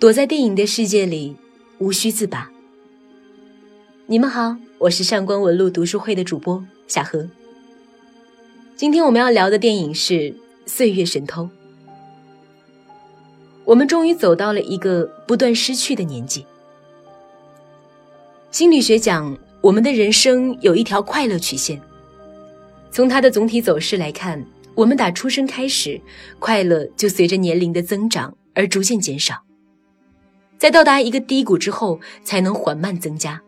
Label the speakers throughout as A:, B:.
A: 躲在电影的世界里，无需自拔。你们好，我是上官文露读书会的主播夏荷。今天我们要聊的电影是《岁月神偷》。我们终于走到了一个不断失去的年纪。心理学讲，我们的人生有一条快乐曲线。从它的总体走势来看，我们打出生开始，快乐就随着年龄的增长而逐渐减少，在到达一个低谷之后，才能缓慢增加。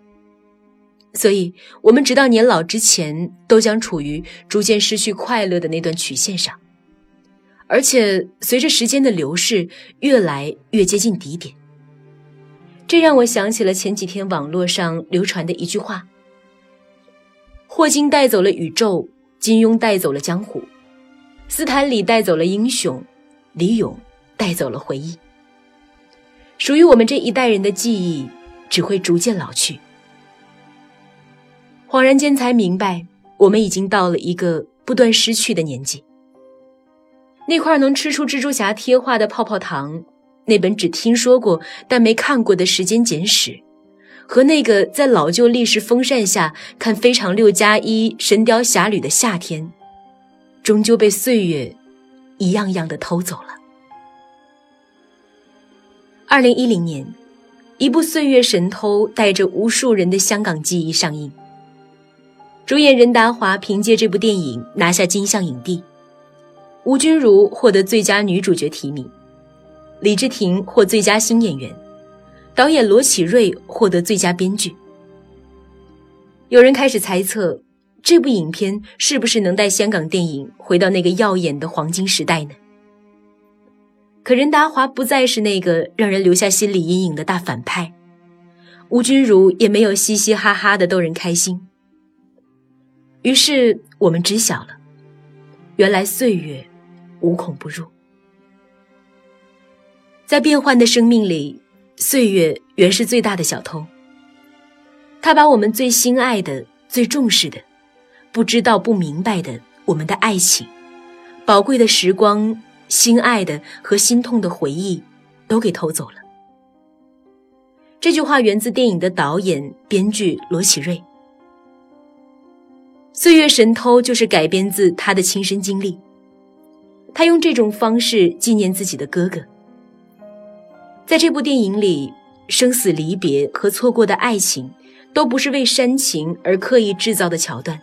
A: 所以，我们直到年老之前，都将处于逐渐失去快乐的那段曲线上，而且随着时间的流逝，越来越接近底点。这让我想起了前几天网络上流传的一句话：“霍金带走了宇宙。”金庸带走了江湖，斯坦李带走了英雄，李勇带走了回忆。属于我们这一代人的记忆只会逐渐老去。恍然间才明白，我们已经到了一个不断失去的年纪。那块能吃出蜘蛛侠贴画的泡泡糖，那本只听说过但没看过的《时间简史》。和那个在老旧历史风扇下看《非常六加一》《神雕侠侣》的夏天，终究被岁月一样样的偷走了。二零一零年，一部《岁月神偷》带着无数人的香港记忆上映。主演任达华凭借这部电影拿下金像影帝，吴君如获得最佳女主角提名，李治廷获最佳新演员。导演罗启瑞获得最佳编剧。有人开始猜测，这部影片是不是能带香港电影回到那个耀眼的黄金时代呢？可任达华不再是那个让人留下心理阴影的大反派，吴君如也没有嘻嘻哈哈的逗人开心。于是我们知晓了，原来岁月无孔不入，在变幻的生命里。岁月原是最大的小偷，他把我们最心爱的、最重视的、不知道、不明白的我们的爱情、宝贵的时光、心爱的和心痛的回忆，都给偷走了。这句话源自电影的导演、编剧罗启瑞，《岁月神偷》就是改编自他的亲身经历，他用这种方式纪念自己的哥哥。在这部电影里，生死离别和错过的爱情，都不是为煽情而刻意制造的桥段。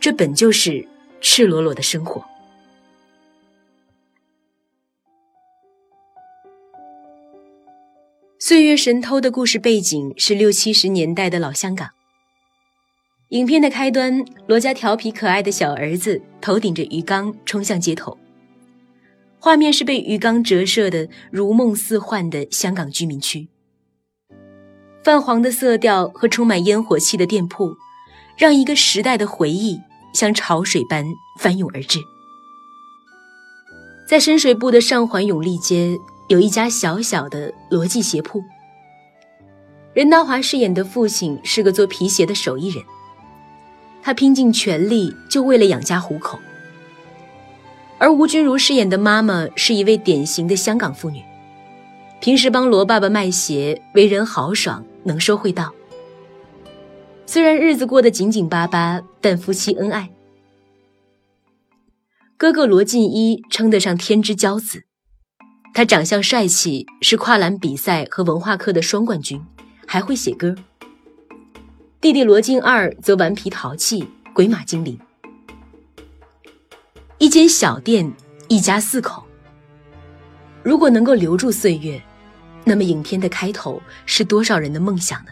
A: 这本就是赤裸裸的生活。《岁月神偷》的故事背景是六七十年代的老香港。影片的开端，罗家调皮可爱的小儿子头顶着鱼缸冲向街头。画面是被鱼缸折射的如梦似幻的香港居民区，泛黄的色调和充满烟火气的店铺，让一个时代的回忆像潮水般翻涌而至。在深水埗的上环永利街，有一家小小的罗记鞋铺。任达华饰演的父亲是个做皮鞋的手艺人，他拼尽全力就为了养家糊口。而吴君如饰演的妈妈是一位典型的香港妇女，平时帮罗爸爸卖鞋，为人豪爽，能说会道。虽然日子过得紧紧巴巴，但夫妻恩爱。哥哥罗晋一称得上天之骄子，他长相帅气，是跨栏比赛和文化课的双冠军，还会写歌。弟弟罗晋二则顽皮淘气，鬼马精灵。一间小店，一家四口。如果能够留住岁月，那么影片的开头是多少人的梦想呢？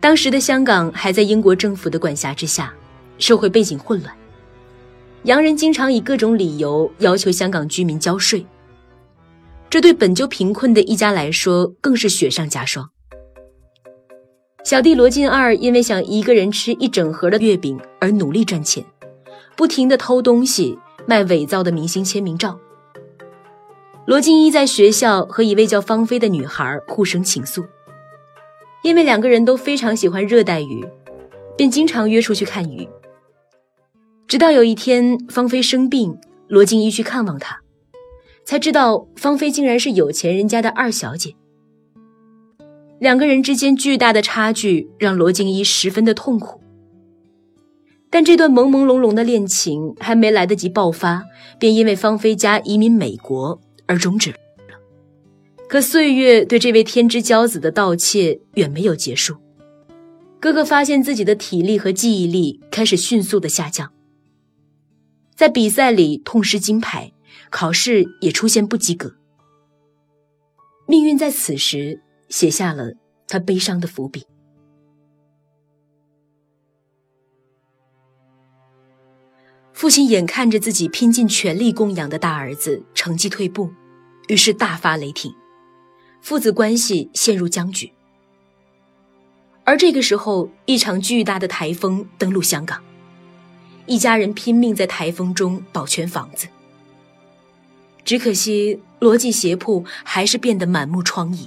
A: 当时的香港还在英国政府的管辖之下，社会背景混乱，洋人经常以各种理由要求香港居民交税，这对本就贫困的一家来说更是雪上加霜。小弟罗晋二因为想一个人吃一整盒的月饼而努力赚钱。不停的偷东西，卖伪造的明星签名照。罗静一在学校和一位叫芳菲的女孩互生情愫，因为两个人都非常喜欢热带鱼，便经常约出去看鱼。直到有一天，芳菲生病，罗静一去看望她，才知道芳菲竟然是有钱人家的二小姐。两个人之间巨大的差距让罗静怡十分的痛苦。但这段朦朦胧胧的恋情还没来得及爆发，便因为芳菲家移民美国而终止了。可岁月对这位天之骄子的盗窃远没有结束。哥哥发现自己的体力和记忆力开始迅速的下降，在比赛里痛失金牌，考试也出现不及格。命运在此时写下了他悲伤的伏笔。父亲眼看着自己拼尽全力供养的大儿子成绩退步，于是大发雷霆，父子关系陷入僵局。而这个时候，一场巨大的台风登陆香港，一家人拼命在台风中保全房子。只可惜罗记鞋铺还是变得满目疮痍。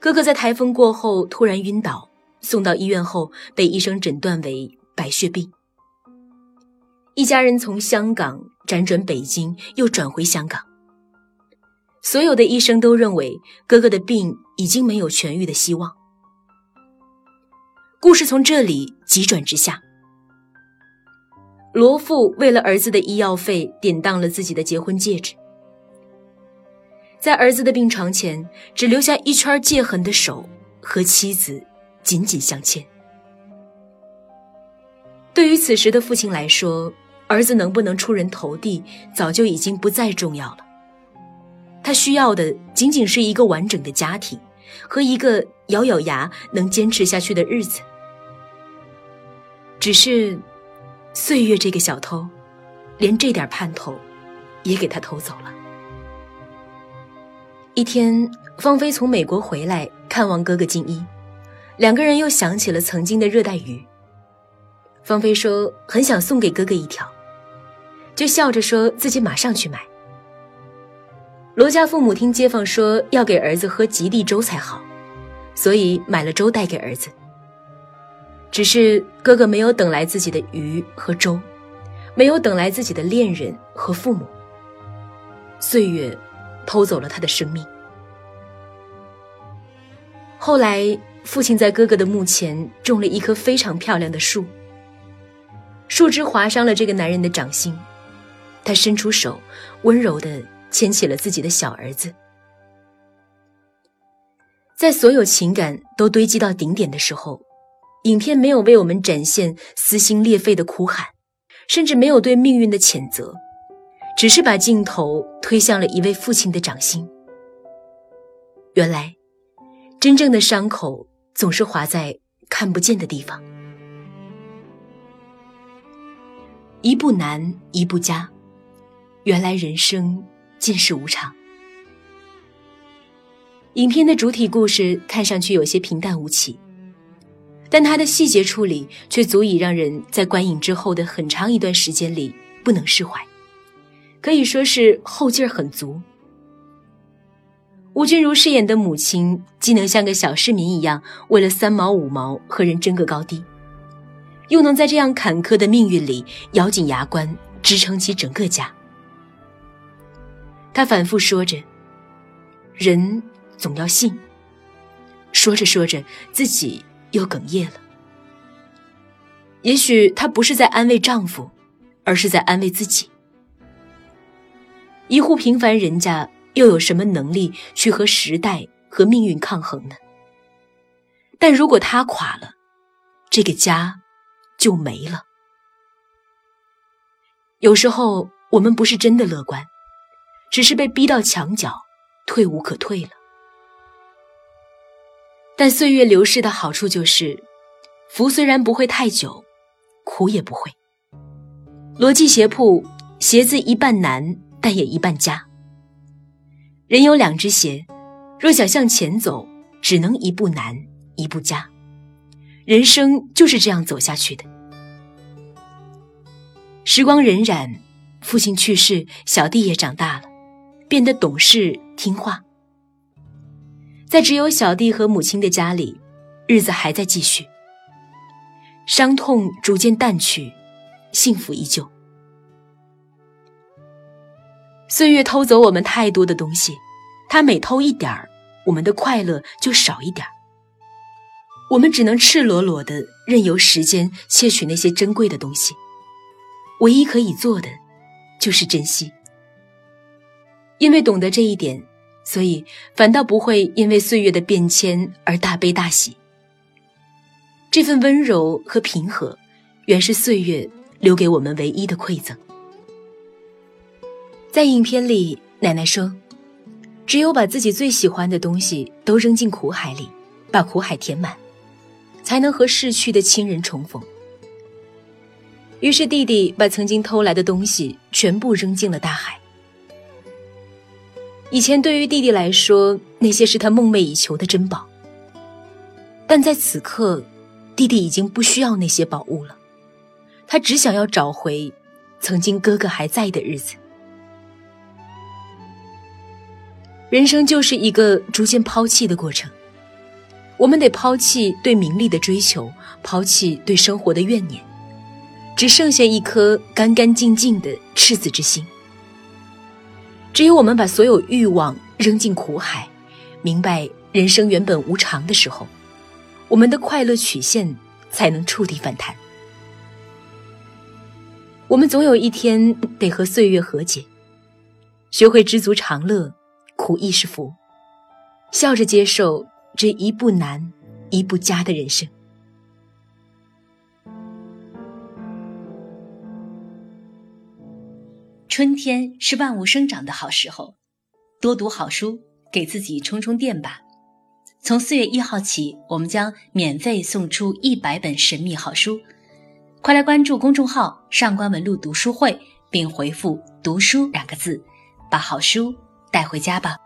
A: 哥哥在台风过后突然晕倒，送到医院后被医生诊断为白血病。一家人从香港辗转北京，又转回香港。所有的医生都认为哥哥的病已经没有痊愈的希望。故事从这里急转直下。罗父为了儿子的医药费，典当了自己的结婚戒指，在儿子的病床前，只留下一圈戒痕的手和妻子紧紧相牵。对于此时的父亲来说，儿子能不能出人头地，早就已经不再重要了。他需要的仅仅是一个完整的家庭，和一个咬咬牙能坚持下去的日子。只是，岁月这个小偷，连这点盼头，也给他偷走了。一天，芳菲从美国回来看望哥哥金一，两个人又想起了曾经的热带鱼。芳菲说很想送给哥哥一条。就笑着说自己马上去买。罗家父母听街坊说要给儿子喝极地粥才好，所以买了粥带给儿子。只是哥哥没有等来自己的鱼和粥，没有等来自己的恋人和父母。岁月偷走了他的生命。后来，父亲在哥哥的墓前种了一棵非常漂亮的树，树枝划伤了这个男人的掌心。他伸出手，温柔地牵起了自己的小儿子。在所有情感都堆积到顶点的时候，影片没有为我们展现撕心裂肺的哭喊，甚至没有对命运的谴责，只是把镜头推向了一位父亲的掌心。原来，真正的伤口总是划在看不见的地方。一步难，一步加。原来人生尽是无常。影片的主体故事看上去有些平淡无奇，但它的细节处理却足以让人在观影之后的很长一段时间里不能释怀，可以说是后劲儿很足。吴君如饰演的母亲，既能像个小市民一样为了三毛五毛和人争个高低，又能在这样坎坷的命运里咬紧牙关支撑起整个家。他反复说着：“人总要信。”说着说着，自己又哽咽了。也许她不是在安慰丈夫，而是在安慰自己。一户平凡人家，又有什么能力去和时代和命运抗衡呢？但如果他垮了，这个家就没了。有时候，我们不是真的乐观。只是被逼到墙角，退无可退了。但岁月流逝的好处就是，福虽然不会太久，苦也不会。罗记鞋铺，鞋子一半难，但也一半佳。人有两只鞋，若想向前走，只能一步难，一步佳。人生就是这样走下去的。时光荏苒，父亲去世，小弟也长大了。变得懂事听话，在只有小弟和母亲的家里，日子还在继续。伤痛逐渐淡去，幸福依旧。岁月偷走我们太多的东西，它每偷一点儿，我们的快乐就少一点儿。我们只能赤裸裸的任由时间窃取那些珍贵的东西，唯一可以做的就是珍惜。因为懂得这一点，所以反倒不会因为岁月的变迁而大悲大喜。这份温柔和平和，原是岁月留给我们唯一的馈赠。在影片里，奶奶说：“只有把自己最喜欢的东西都扔进苦海里，把苦海填满。”才能和逝去的亲人重逢。于是，弟弟把曾经偷来的东西全部扔进了大海。以前，对于弟弟来说，那些是他梦寐以求的珍宝。但在此刻，弟弟已经不需要那些宝物了，他只想要找回曾经哥哥还在的日子。人生就是一个逐渐抛弃的过程。我们得抛弃对名利的追求，抛弃对生活的怨念，只剩下一颗干干净净的赤子之心。只有我们把所有欲望扔进苦海，明白人生原本无常的时候，我们的快乐曲线才能触底反弹。我们总有一天得和岁月和解，学会知足常乐，苦亦是福，笑着接受。这一步难，一步加的人生。
B: 春天是万物生长的好时候，多读好书，给自己充充电吧。从四月一号起，我们将免费送出一百本神秘好书，快来关注公众号“上官文露读书会”，并回复“读书”两个字，把好书带回家吧。